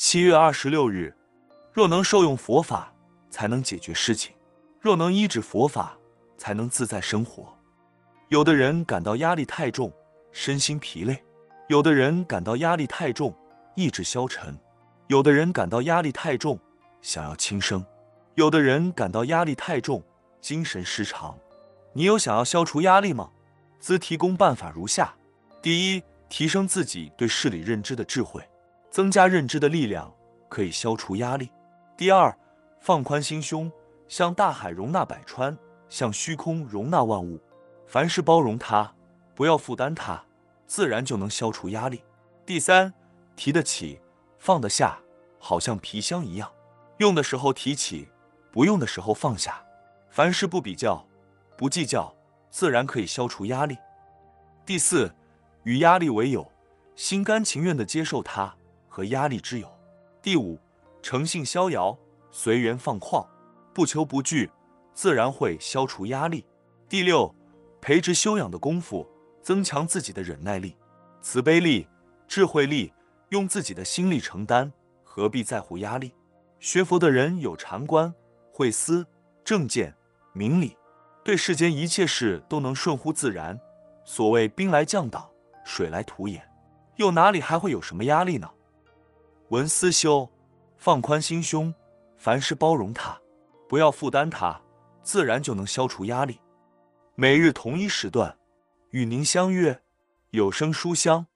七月二十六日，若能受用佛法，才能解决事情；若能依止佛法，才能自在生活。有的人感到压力太重，身心疲累；有的人感到压力太重，意志消沉；有的人感到压力太重，想要轻生；有的人感到压力太重，精神失常。你有想要消除压力吗？兹提供办法如下：第一，提升自己对事理认知的智慧。增加认知的力量，可以消除压力。第二，放宽心胸，像大海容纳百川，像虚空容纳万物，凡事包容它，不要负担它，自然就能消除压力。第三，提得起，放得下，好像皮箱一样，用的时候提起，不用的时候放下。凡事不比较，不计较，自然可以消除压力。第四，与压力为友，心甘情愿地接受它。和压力之友。第五，诚信逍遥，随缘放旷，不求不惧，自然会消除压力。第六，培植修养的功夫，增强自己的忍耐力、慈悲力、智慧力，用自己的心力承担，何必在乎压力？学佛的人有禅观、慧思、正见、明理，对世间一切事都能顺乎自然。所谓兵来将挡，水来土掩，又哪里还会有什么压力呢？文思修，放宽心胸，凡事包容他，不要负担他，自然就能消除压力。每日同一时段，与您相约有声书香。